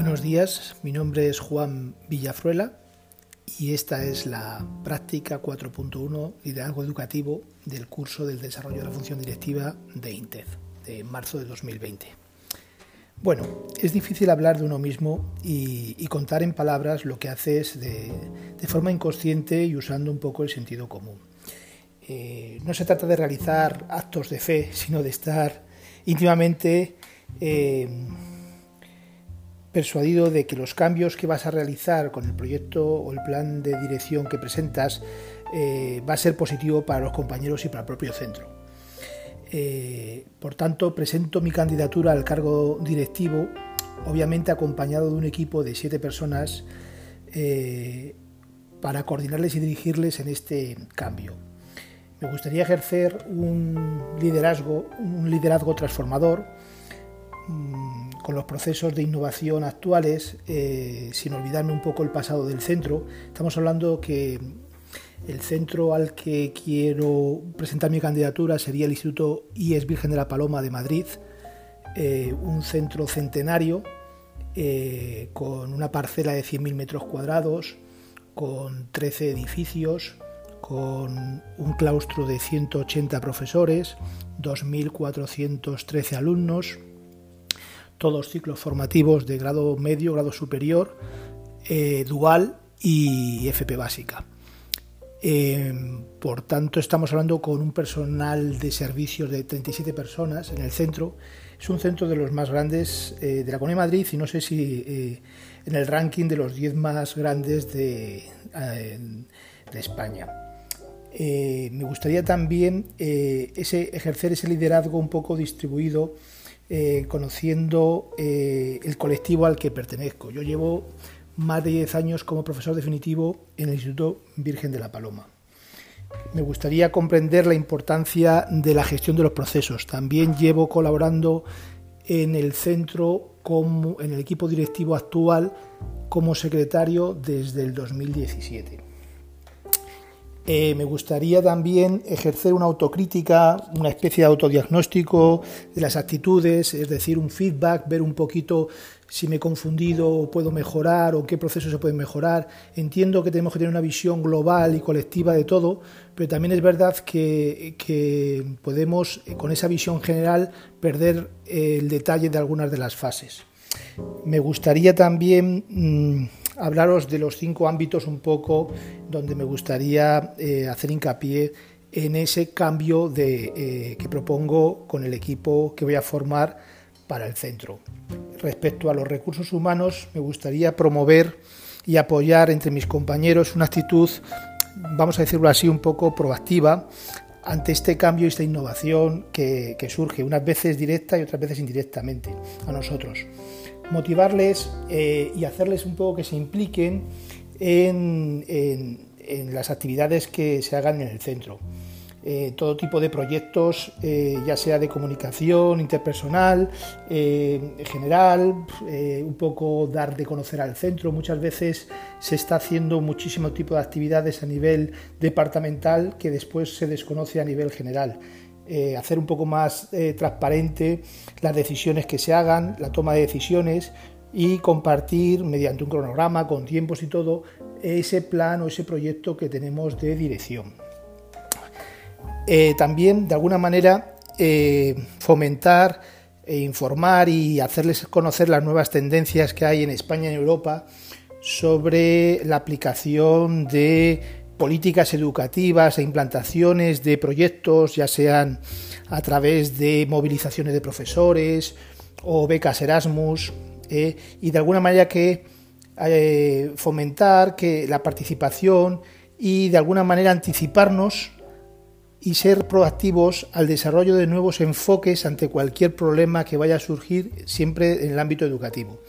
Buenos días, mi nombre es Juan Villafruela y esta es la práctica 4.1 liderazgo educativo del curso del desarrollo de la función directiva de INTED de marzo de 2020. Bueno, es difícil hablar de uno mismo y, contar en palabras lo que haces de, forma inconsciente y usando un poco el sentido común. Eh, no se trata de realizar actos de fe, sino de estar íntimamente eh, persuadido de que los cambios que vas a realizar con el proyecto o el plan de dirección que presentas eh, va a ser positivo para los compañeros y para el propio centro. Eh, por tanto, presento mi candidatura al cargo directivo, obviamente acompañado de un equipo de siete personas eh, para coordinarles y dirigirles en este cambio. Me gustaría ejercer un liderazgo, un liderazgo transformador mm, con los procesos de innovación actuales, eh, sin olvidarme un poco el pasado del centro. Estamos hablando que el centro al que quiero presentar mi candidatura sería el Instituto IES Virgen de la Paloma de Madrid, eh, un centro centenario eh, con una parcela de 100.000 metros cuadrados, con 13 edificios, con un claustro de 180 profesores, 2.413 alumnos, todos ciclos formativos de grado medio, grado superior, eh, dual y FP básica. Eh, por tanto, estamos hablando con un personal de servicios de 37 personas en el centro. Es un centro de los más grandes eh, de la Comunidad de Madrid y no sé si en el ranking de los 10 más grandes de, de España. me gustaría también ese, ejercer ese liderazgo un poco distribuido eh, conociendo eh, el colectivo al que pertenezco. Yo llevo más de 10 años como profesor definitivo en el Instituto Virgen de la Paloma. Me gustaría comprender la importancia de la gestión de los procesos. También llevo colaborando en el centro, como, en el equipo directivo actual, como secretario desde el 2017. Eh, me gustaría también ejercer una autocrítica, una especie de autodiagnóstico de las actitudes, es decir, un feedback, ver un poquito si me he confundido o puedo mejorar o qué procesos se pueden mejorar. Entiendo que tenemos que tener una visión global y colectiva de todo, pero también es verdad que, podemos, eh, con esa visión general, perder eh, el detalle de algunas de las fases. Me gustaría también... Mm, hablaros de los cinco ámbitos un poco donde me gustaría eh, hacer hincapié en ese cambio eh, que propongo con el equipo que voy a formar para el centro. Respecto a los recursos humanos, me gustaría promover y apoyar entre mis compañeros una actitud, vamos a decirlo así, un poco proactiva ante este cambio y esta innovación que surge, unas veces directa y otras veces indirectamente a nosotros motivarles eh, y hacerles un poco que se impliquen en, las actividades que se hagan en el centro. Eh, todo tipo de proyectos, eh, ya sea de comunicación interpersonal, general, un poco dar de conocer al centro. Muchas veces se está haciendo muchísimo tipo de actividades a nivel departamental que después se desconoce a nivel general. Eh, hacer un poco más eh, transparente las decisiones que se hagan, la toma de decisiones y compartir mediante un cronograma con tiempos y todo ese plan o ese proyecto que tenemos de dirección. Eh, también de alguna manera fomentar e informar y hacerles conocer las nuevas tendencias que hay en España y en Europa sobre la aplicación de políticas educativas e implantaciones de proyectos, ya sean a través de movilizaciones de profesores o becas Erasmus, eh, y de alguna manera que eh, fomentar que la participación y de alguna manera anticiparnos y ser proactivos al desarrollo de nuevos enfoques ante cualquier problema que vaya a surgir siempre en el ámbito educativo.